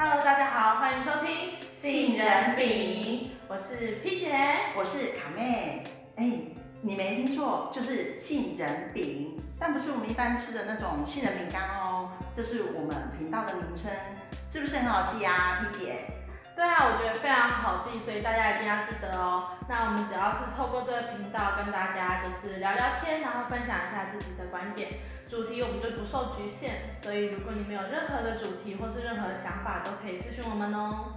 Hello，大家好，欢迎收听杏仁饼，我是 P 姐，我是卡妹。哎，你没听错，就是杏仁饼，但不是我们一般吃的那种杏仁饼干哦，这是我们频道的名称，是不是很好记啊，P 姐？对啊，我觉得非常好记，所以大家一定要记得哦。那我们只要是透过这个频道跟大家就是聊聊天，然后分享一下自己的观点，主题我们就不受局限。所以如果你们有任何的主题或是任何的想法，都可以私讯我们哦。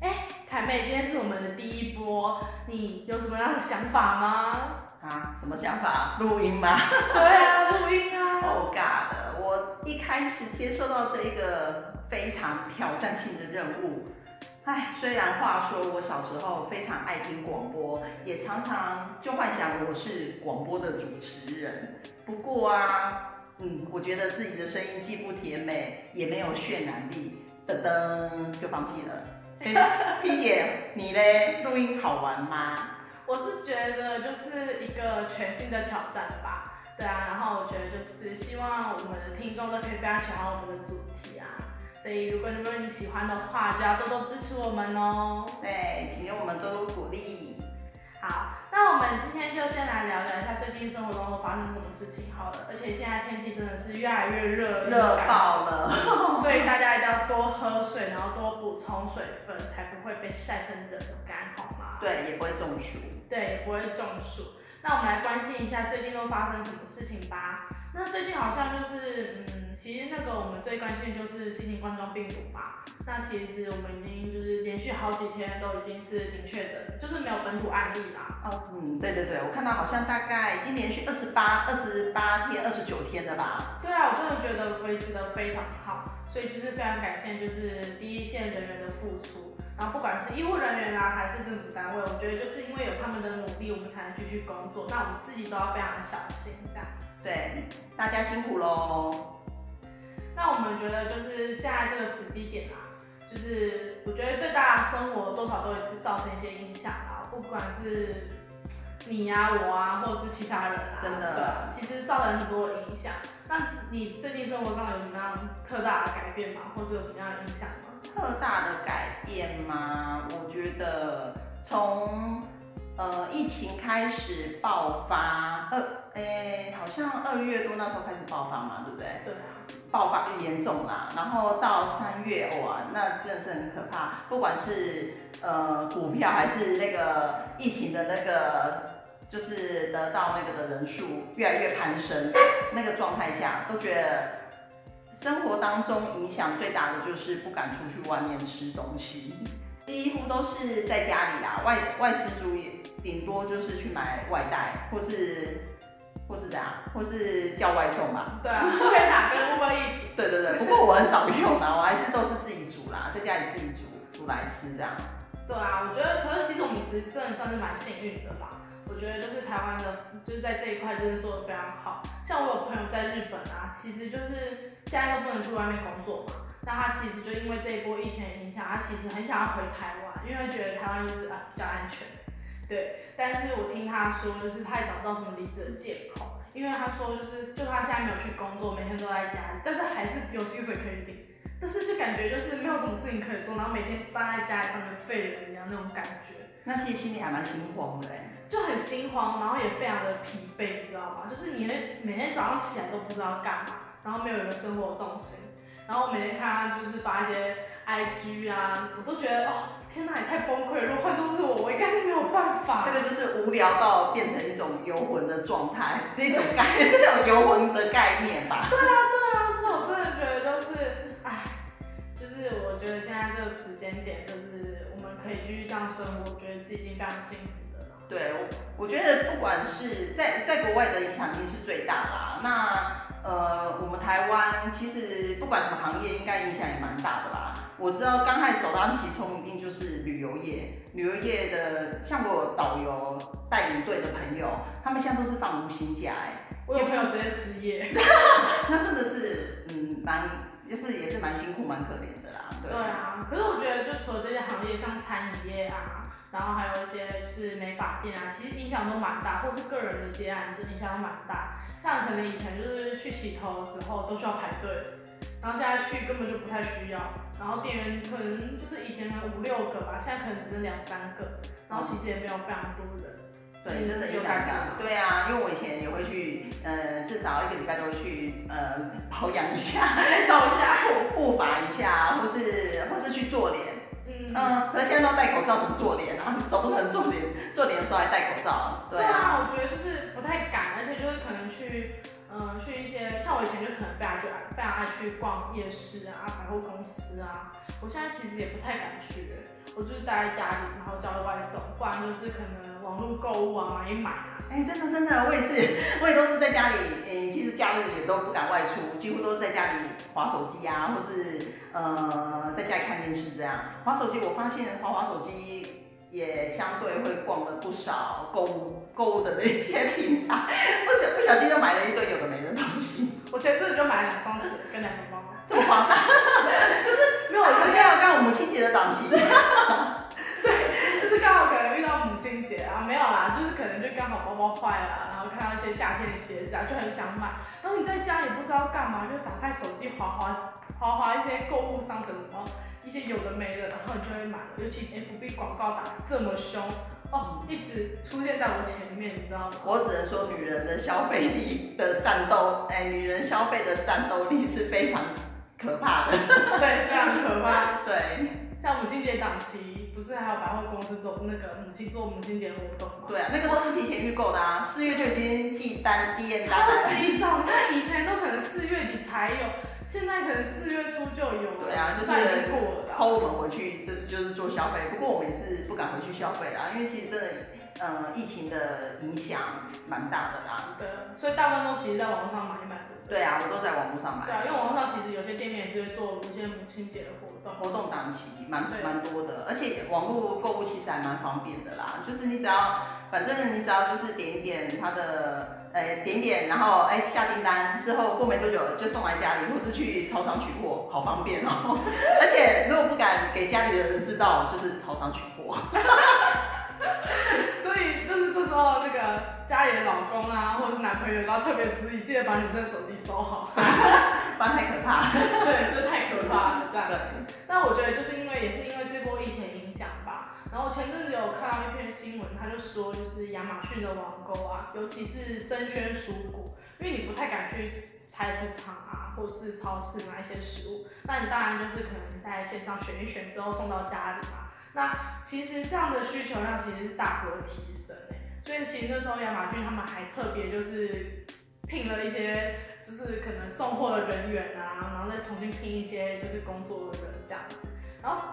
哎。凯妹，今天是我们的第一波，你有什么样的想法吗？啊，什么想法？录音吗？对啊，录音啊。Oh God！我一开始接受到这一个非常挑战性的任务。唉，虽然话说我小时候非常爱听广播，也常常就幻想我是广播的主持人。不过啊，嗯，我觉得自己的声音既不甜美，也没有渲染力，噔噔就放弃了。欸、P 姐，你嘞？录音好玩吗？我是觉得就是一个全新的挑战吧。对啊，然后我觉得就是希望我们的听众都可以非常喜欢我们的主题啊。所以如果你们喜欢的话，就要多多支持我们哦。对，请给我们多多鼓励。好，那我们今天就先来聊聊一下最近生活中都发生什么事情好了。而且现在天气真的是越来越热，热爆了，所以大家一定要多喝水，然后多补充水分，才不会被晒成人干，好吗？对，也不会中暑。对，也不会中暑。那我们来关心一下最近都发生什么事情吧。那最近好像就是，嗯，其实那个我们最关心的就是新型冠状病毒嘛。那其实我们已经就是连续好几天都已经是零确诊，就是没有本土案例啦。哦，嗯，对对对，我看到好像大概已经连续二十八、二十八天、二十九天了吧？对啊，我真的觉得维持的非常好，所以就是非常感谢就是第一线人员的付出，然后不管是医护人员啊，还是政府单位，我觉得就是因为有他们的努力，我们才能继续工作。那我们自己都要非常小心，这样。对，大家辛苦喽。那我们觉得就是现在这个时机点啊，就是我觉得对大家生活多少都会造成一些影响啊，不管是你呀、啊、我啊，或者是其他人啊，真的，其实造成很多影响。那你最近生活上有什么样特大的改变吗？或是有什么样的影响吗？特大的改变吗？我觉得从。呃，疫情开始爆发，二，诶，好像二月多那时候开始爆发嘛，对不对？对。爆发就严重啦，然后到三月，哇，那真的是很可怕。不管是呃股票还是那个疫情的那个，就是得到那个的人数越来越攀升，那个状态下，都觉得生活当中影响最大的就是不敢出去外面吃东西，几乎都是在家里啦，外外食族也。顶多就是去买外带，或是或是这样，或是叫外送吧。对啊，会打跟 Uber Eats。对对对，不过我很少用啦，我还是都是自己煮啦，在家里自己煮煮来吃这样。对啊，我觉得，可是其实我们其实真的算是蛮幸运的吧。我觉得就是台湾的，就是在这一块真的做的非常好。像我有朋友在日本啊，其实就是现在都不能去外面工作嘛，那他其实就因为这一波疫情的影响，他其实很想要回台湾，因为觉得台湾就是啊比较安全。对，但是我听他说，就是他也找不到什么离职的借口，因为他说就是，就他现在没有去工作，每天都在家里，但是还是有薪水可以领，但是就感觉就是没有什么事情可以做，然后每天待在家里当个废人一样那种感觉。那其实心里还蛮心慌的，就很心慌，然后也非常的疲惫，你知道吗？就是你会每天早上起来都不知道干嘛，然后没有一个生活重心，然后我每天看他就是发一些 IG 啊，我都觉得哦。天哪，也太崩溃了！如果换作是我，我应该是没有办法。这个就是无聊到变成一种游魂的状态，那种 概念是那种游魂的概念吧？对啊，对啊，所以我真的觉得就是，哎，就是我觉得现在这个时间点，就是我们可以继续这样生活，我觉得是已经非常幸福的了。对，我我觉得不管是在在国外的影响力是最大啦。那呃，我们台湾其实不管什么行业，应该影响也蛮大的啦。我知道刚开始首当其冲一定就是旅游业，旅游业的像我导游带领队的朋友，他们现在都是放无薪假哎，我有朋友直接失业，那真的是嗯蛮就是也是蛮辛苦蛮可怜的啦。对，对啊，可是我觉得就除了这些行业，像餐饮业啊，然后还有一些就是美发店啊，其实影响都蛮大，或是个人的接案就影响都蛮大。像可能以前就是去洗头的时候都需要排队，然后现在去根本就不太需要。然后店员可能就是以前可能五六个吧，现在可能只剩两三个，然后其实也没有非常多人。对，真的有感觉。对啊，因为我以前也会去，呃，至少一个礼拜都会去，呃，保养一下，照一下护护发一下，或是或是去做脸。嗯嗯。可是现在都戴口罩，怎么做脸啊？总不可能做脸，做脸的时候还戴口罩。对啊，对啊，我觉得就是不太敢，而且就是可能去，嗯、呃，去一些像我以前就可能非常去爱，非常爱去逛夜市啊、百货公司啊。我现在其实也不太敢去，我就是待在家里，然后叫外送，不然就是可能。网络购物啊，买一买啊！哎、真的真的，我也是，我也都是在家里，嗯、其实假日也都不敢外出，几乎都是在家里划手机啊，或是呃在家里看电视这样。滑手机，我发现滑滑手机也相对会逛了不少购物购物的那些平台，不小不小心就买了一堆有的没的东西。我前阵子就买了两双鞋跟两个包，这么夸张？就是没有，我刚刚刚我母亲节的档期。对，就是刚好可能遇到母亲节啊，没有啦，就是可能就刚好包包坏了，然后看到一些夏天的鞋子啊，就很想买。然后你在家也不知道干嘛，就打开手机滑滑滑滑一些购物商城，然后一些有的没的，然后你就会买了。尤其 FB 广告打得这么凶哦，一直出现在我前面，你知道吗？我只能说，女人的消费力的战斗，哎，女人消费的战斗力是非常可怕的。对，非常可怕。对，像母亲节档期。不是还有百货公司做那个母亲做母亲节活动吗？对啊，那个都是提前预购的啊，四月就已经寄单第一单了。超级早，你看以前都可能四月底才有，现在可能四月初就有了。对啊，就是过了，后我们回去这就是做消费，不过我们也是不敢回去消费啦，因为其实真的，呃，疫情的影响蛮大的啦。对，所以大部分都其实在网络上买一买。对啊，我都在网络上买。对啊，因为网络上其实有些店面也是会做一些母亲节的活动，活动档期蛮蛮多的，而且网络购物其实还蛮方便的啦。就是你只要，反正你只要就是点一点它的，呃、欸，点点，然后哎、欸、下订单之后，过没多久就送来家里，或是去超商取货，好方便哦。而且如果不敢给家里的人知道，就是超商取货。所以就是这时候那个家里的老公啊，或者是男朋友都要特别注意，记得把女生手机收好，不然太可怕。对，就是太可怕了这样子。但我觉得就就是亚马逊的网购啊，尤其是生鲜蔬果，因为你不太敢去菜市场啊，或是超市买一些食物，那你当然就是可能在线上选一选之后送到家里嘛。那其实这样的需求量其实是大幅的提升诶，所以其实那时候亚马逊他们还特别就是聘了一些就是可能送货的人员啊，然后再重新聘一些就是工作的人这样子，然后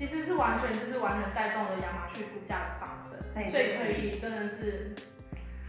其实是完全就是完全带动了亚马逊股价的上升，所以可以真的是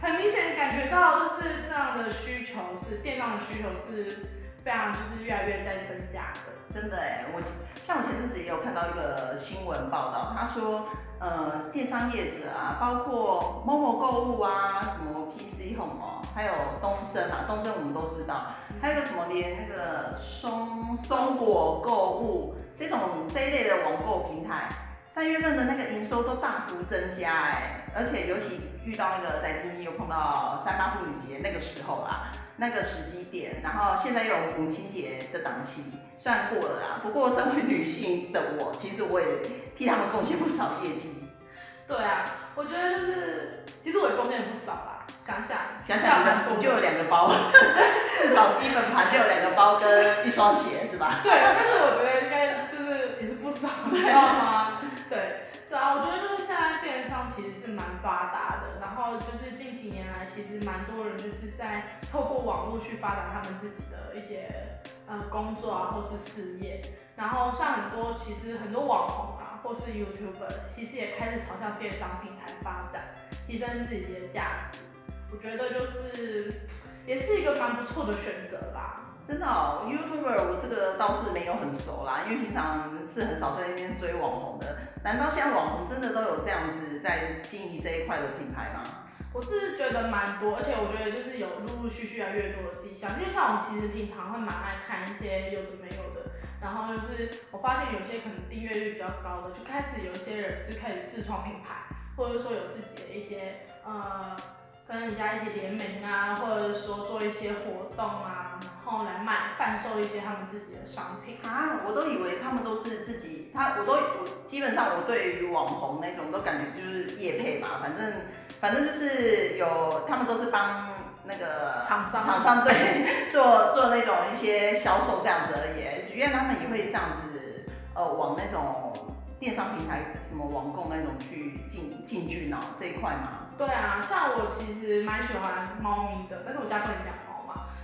很明显感觉到就是这样的需求是电商的需求是非常就是越来越在增加的。真的哎，我像我前阵子也有看到一个新闻报道，他说，呃，电商业者啊，包括 Momo 购物啊，什么 PC Home 哦，还有东森啊，东森我们都知道，还有个什么连那个松松果购物这种这一类的网购平台，三月份的那个营收都大幅增加哎，而且尤其遇到那个在经济又碰到三八妇女节那个时候啦，那个时机点，然后现在又有母亲节的档期。虽然过了啦，不过身为女性的我，其实我也替他们贡献不少业绩。对啊，我觉得就是，其实我也贡献不少啦。想想想想，我就有两个包，至少基本盘就有两个包跟一双鞋，是吧？对，但是我觉得你知道吗？对，对啊，我觉得就是现在电商其实是蛮发达的，然后就是近几年来，其实蛮多人就是在透过网络去发展他们自己的一些。呃，工作啊，或是事业，然后像很多其实很多网红啊，或是 YouTuber，其实也开始朝向电商平台发展，提升自己的价值。我觉得就是也是一个蛮不错的选择吧。真的哦，YouTuber 我这个倒是没有很熟啦，因为平常是很少在那边追网红的。难道现在网红真的都有这样子在经营这一块的品牌吗？我是觉得蛮多，而且我觉得就是有陆陆续续越来越多的迹象。就像我们其实平常会蛮爱看一些有的没有的，然后就是我发现有些可能订阅率比较高的，就开始有些人就开始自创品牌，或者说有自己的一些呃跟人家一些联名啊，或者说做一些活动啊，后来卖贩售一些他们自己的商品啊。我都以为他们都是自己，他我都我基本上我对于网红那种都感觉就是业配吧，反正反正就是有他们都是帮那个厂商厂商对做做那种一些销售这样子而已。原来他们也会这样子，呃，往那种电商平台，什么网购那种去进进军呢这一块嘛。对啊，像我其实蛮喜欢猫咪的，但是我家不能养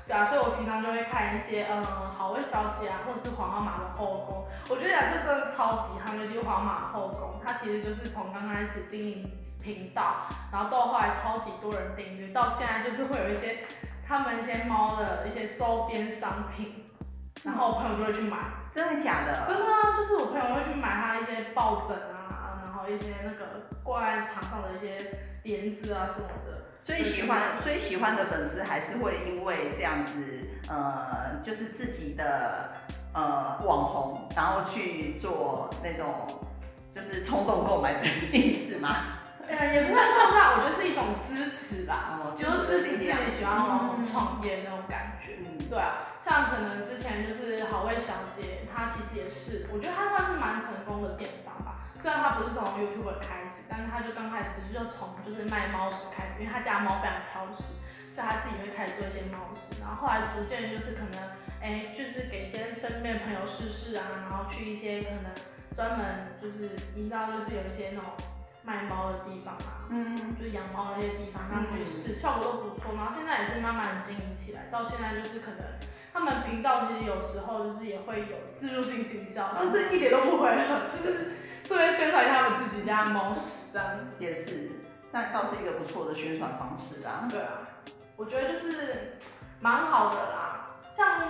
对啊，所以我平常就会看一些，嗯，好味小姐啊，或者是皇阿玛的后宫。我觉得啊，这真的超级夯，尤其是皇阿玛后宫，它其实就是从刚开始经营频道，然后到后来超级多人订阅，到现在就是会有一些他们一些猫的一些周边商品。然后我朋友就会去买，真的假的？真的啊，就是我朋友会去买他一些抱枕啊，然后一些那个挂在墙上的一些帘子啊什么的。所以喜欢，所以喜欢的粉丝还是会因为这样子，呃，就是自己的呃网红，然后去做那种就是冲动购买的意思吗？呃，也不会冲动，我觉得是一种支持吧，哦、就是自己自己喜欢网红创业那种感觉。嗯，对啊。像可能之前就是好味小姐，她其实也是，我觉得她算是蛮成功的电商吧。虽然他不是从 YouTube 开始，但是他就刚开始就从就是卖猫食开始，因为他家猫非常挑食，所以他自己会开始做一些猫食。然后后来逐渐就是可能，哎、欸，就是给一些身边朋友试试啊，然后去一些可能专门就是你知道就是有一些那种卖猫的地方啊，嗯，就是养猫的那些地方，他们去试，效果都不错。然后现在也是慢慢的经营起来，到现在就是可能。他们频道其实有时候就是也会有自助性行销，但是一点都不违和，就是作为宣传一下他们自己家的猫屎这样子。也是，那倒是一个不错的宣传方式啊。对啊，我觉得就是蛮好的啦。像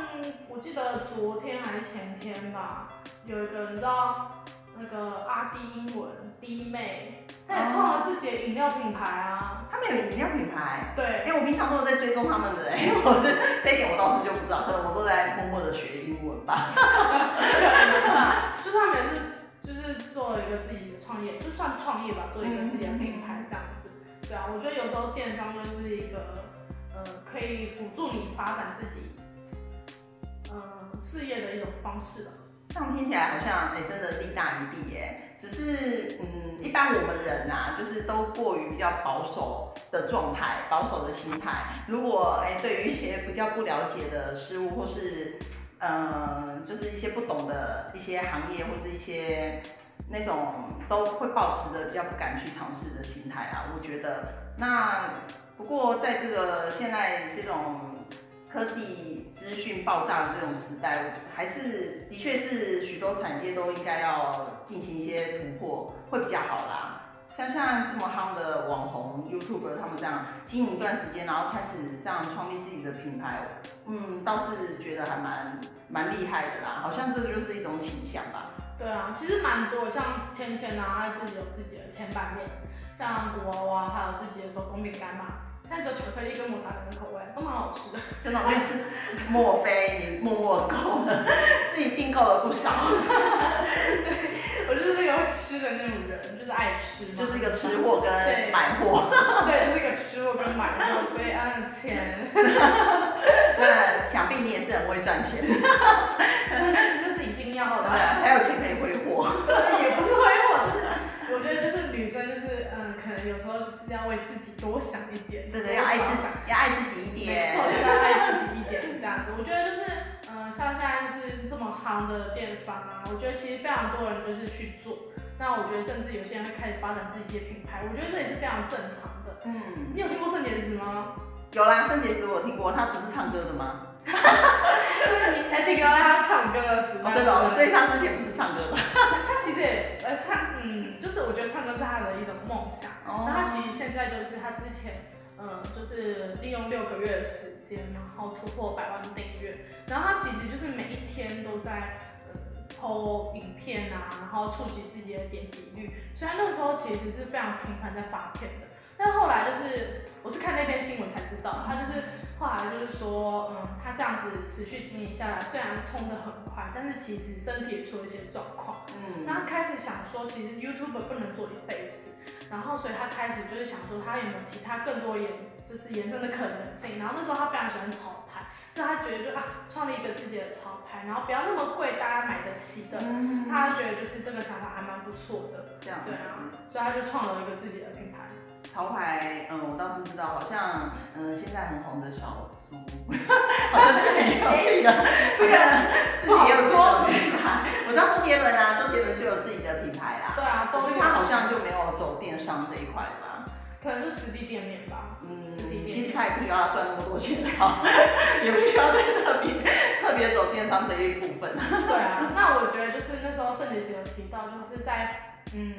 我记得昨天还是前天吧，有一个你知道那个阿弟英文弟妹。他也创了自己的饮料品牌啊！他们有饮料品牌？对，因为我平常都有在追踪他们的，哎，我这这一点我倒是就不知道，可能我都在默默的学英文吧。就是他们也是，就是做了一个自己的创业，就算创业吧，做一个自己的品牌这样子。对啊，我觉得有时候电商就是一个，呃，可以辅助你发展自己，呃，事业的一种方式了。这样听起来好像，哎，真的利大于弊，哎。只是，嗯，一般我们人呐、啊，就是都过于比较保守的状态，保守的心态。如果，哎，对于一些比较不了解的事物，或是，嗯，就是一些不懂的一些行业，或是一些那种，都会抱持着比较不敢去尝试的心态啊。我觉得，那不过在这个现在这种。科技资讯爆炸的这种时代，我还是的确是许多产业都应该要进行一些突破，会比较好啦。像像这么夯的网红 YouTuber，他们这样经营一段时间，然后开始这样创立自己的品牌，嗯，倒是觉得还蛮蛮厉害的啦。好像这就是一种倾向吧。对啊，其实蛮多，像芊芊啊，他自己有自己的千拌面，像古娃娃，还有自己的手工饼干嘛。现在只有巧克力跟抹茶的口味，都蛮好吃的。真的，我也是。莫非你默默购了，自己订购了不少？对，我就是那个会吃的那种人，就是爱吃。就是一个吃货跟买货。对，就是一个吃货跟买货，所以按钱。那想必你也是很会赚钱。那 那是一定要的，才有钱。也不是挥霍，就是我觉得就是女生就是嗯。可能有时候就是要为自己多想一点，对对，要爱自己，要爱自己一点，没错，就是要爱自己一点这样子。我觉得就是，嗯、呃，像现在就是这么夯的电商啊，我觉得其实非常多人就是去做。那我觉得甚至有些人会开始发展自己的品牌，我觉得这也是非常正常的。嗯，你有听过圣洁石吗？有啦，圣洁石我听过，他不是唱歌的吗？所以你还停留在他唱歌的时候。对的，所以他之前不是唱歌的。他其实也，呃，他，嗯，就是我觉得唱歌是他的一种梦想。哦。那他其实现在就是他之前，嗯，就是利用六个月的时间，然后突破百万订阅。然后他其实就是每一天都在，呃，PO 影片啊，然后触及自己的点击率。所以他那个时候其实是非常频繁在发片的。但后来就是，我是看那篇新闻才知道，他就是。后来就是说，嗯，他这样子持续经营下来，虽然冲得很快，但是其实身体也出了一些状况。嗯，那他开始想说，其实 YouTuber 不能做一辈子，然后所以他开始就是想说，他有没有其他更多延，就是延伸的可能性。然后那时候他非常喜欢潮牌，所以他觉得就啊，创立一个自己的潮牌，然后不要那么贵，大家买得起的。嗯，他觉得就是这个想法还蛮不错的。这样。对啊，所以他就创了一个自己的品牌。潮牌，嗯，我倒是知道，好像，嗯，现在很红的小猪，好像之前也有自己的这个，自己也有自己的 品牌。我知道周杰伦啊，周杰伦就有自己的品牌啦。对啊，都是他好像就没有走电商这一块吧？可能就实体店面吧。嗯，其实他也不需要赚那么多钱哈，也不需要特别特别走电商这一部分。对啊，那我觉得就是那时候圣结石有提到，就是在嗯。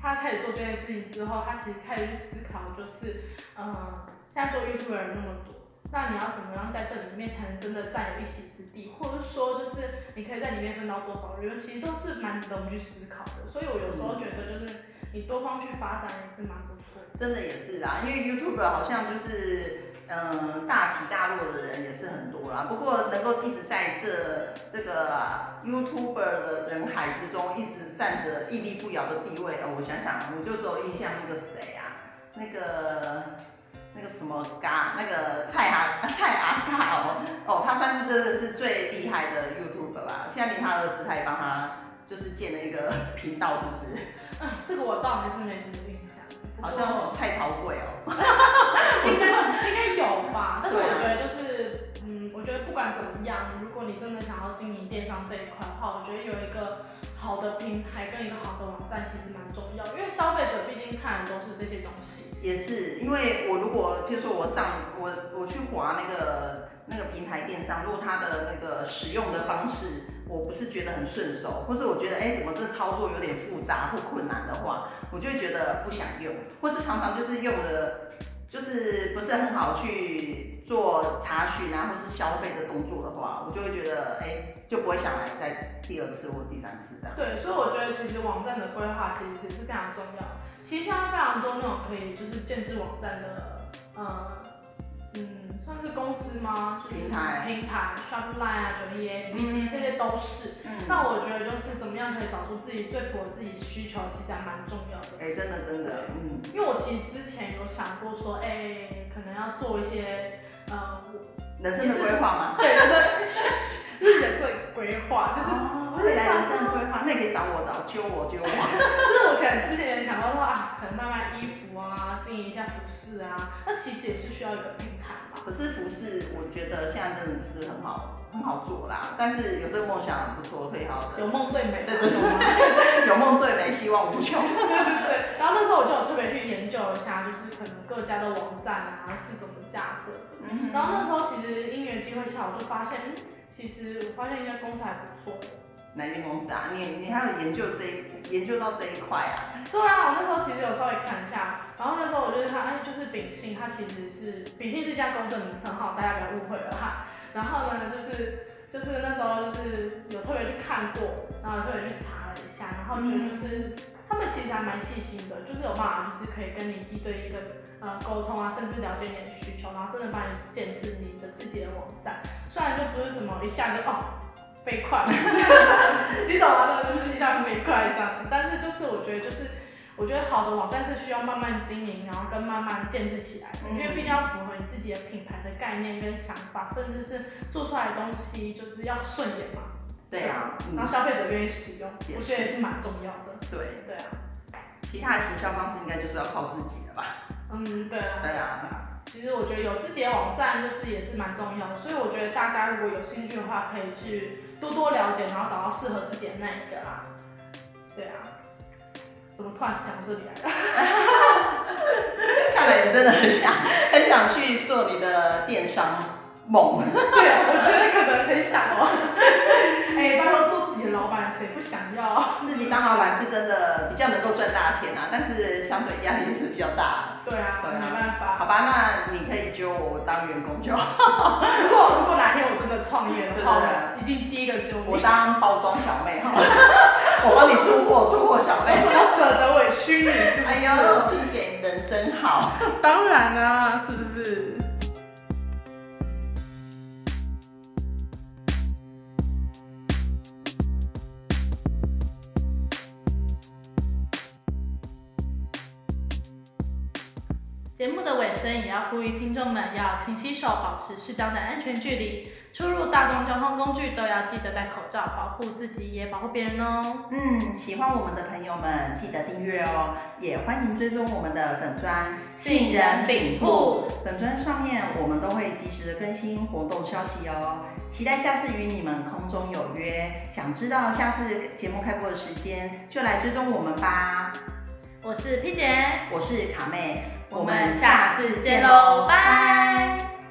他开始做这件事情之后，他其实开始去思考，就是，嗯，现在做 YouTube 的人那么多，那你要怎么样在这里面才能真的占有一席之地，或者说就是你可以在里面分到多少利润，其实都是蛮值得我们去思考的。所以我有时候觉得，就是你多方去发展也是蛮不错。真的也是啊，因为 YouTube 好像就是。嗯，大起大落的人也是很多啦。不过能够一直在这这个 YouTuber 的人海之中，一直站着屹立不摇的地位，哦，我想想，我就只有印象那个谁啊，那个那个什么嘎，那个蔡阿 蔡阿嘎哦哦，他算是真的是最厉害的 YouTuber 吧。现在连他儿子他也帮他就是建了一个频道，是不是？嗯，这个我倒还是没什么印象。好像什么蔡桃贵哦，应该应该有吧，但是我觉得就是，嗯，我觉得不管怎么样，如果你真的想要经营电商这一块的话，我觉得有一个好的平台跟一个好的网站其实蛮重要，因为消费者毕竟看的都是这些东西。也是，因为我如果，譬如说我上我我去划那个那个平台电商，如果它的那个使用的方式。我不是觉得很顺手，或是我觉得哎、欸，怎么这操作有点复杂或困难的话，我就会觉得不想用，或是常常就是用的，就是不是很好去做查询啊，或是消费的动作的话，我就会觉得哎、就不会想来再第二次或第三次这样。对，所以我觉得其实网站的规划其实是非常重要。其实现在非常多那种可以就是建制网站的，嗯。嗯，算是公司吗？就是、平台平台，Shopline 啊，九一 A，其实这些都是。嗯。那我觉得就是怎么样可以找出自己最符合自己需求，其实还蛮重要的。哎、欸，真的真的，嗯。因为我其实之前有想过说，哎、欸，可能要做一些，呃，人生的规划嘛？对，人生，就是人生规划，就是未来人生规划，那可以找我找，揪我揪我。就是我可能之前想到说啊，可能慢慢衣服营一下服饰啊，那其实也是需要一个平台嘛。可是服饰，我觉得现在真的不是很好很好做啦。但是有这个梦想很不错，可以好好的。有梦最美。对对对，有梦最美，希望无穷。对对对。然后那时候我就有特别去研究一下，就是可能各家的网站啊是怎么架设的。嗯。然后那时候其实因缘机会下，我就发现，其实我发现应该公司还不错的。哪间公司啊？你你还有研究这一研究到这一块啊？对啊，我那时候其实有稍微看一下，然后那时候我就看，哎，就是秉信，它其实是秉信是一家公司的名称哈，大家不要误会了哈。然后呢，就是就是那时候就是有特别去看过，然后特别去查了一下，然后觉得就是、嗯、他们其实还蛮细心的，就是有办法就是可以跟你一对一的呃沟通啊，甚至了解你的需求，然后真的帮你建制你的自己的网站，虽然就不是什么一下就哦。飞快，你懂吗？就是一下飞快这样子，但是就是我觉得就是我觉得好的网站是需要慢慢经营，然后跟慢慢建设起来的，嗯、因为毕竟要符合你自己的品牌的概念跟想法，甚至是做出来的东西就是要顺眼嘛。对啊，然后消费者愿意使用，我觉得也是蛮重要的。对对啊，其他的行销方式应该就是要靠自己的吧？嗯，对啊。对啊。其实我觉得有自己的网站就是也是蛮重要的，所以我觉得大家如果有兴趣的话，可以去多多了解，然后找到适合自己的那一个啦。对啊，怎么突然讲这里来了？看来你真的很想很想去做你的电商梦。对啊，我觉得可能很想哦。哎、欸，拜托做自己的老板，谁不想要？自己当老板是真的比较能够赚大钱啊，但是相对压力是比较大。对啊，对啊，没办法。好吧，那你可以揪我当员工就好。如果如果哪天我真的创业的话，一定第一个揪你。我当包装小妹哈，我帮你出货，出货小妹。怎么舍得委屈你？是不是？哎呦，萍姐你人真好。当然啦，是不是？声也要呼吁听众们要勤洗手，保持适当的安全距离。出入大众交通工具都要记得戴口罩，保护自己也保护别人哦。嗯，喜欢我们的朋友们记得订阅哦，也欢迎追踪我们的粉专杏仁饼铺。粉专上面我们都会及时的更新活动消息哦。期待下次与你们空中有约，想知道下次节目开播的时间，就来追踪我们吧。我是 P 姐，我是卡妹，我们下次见喽拜。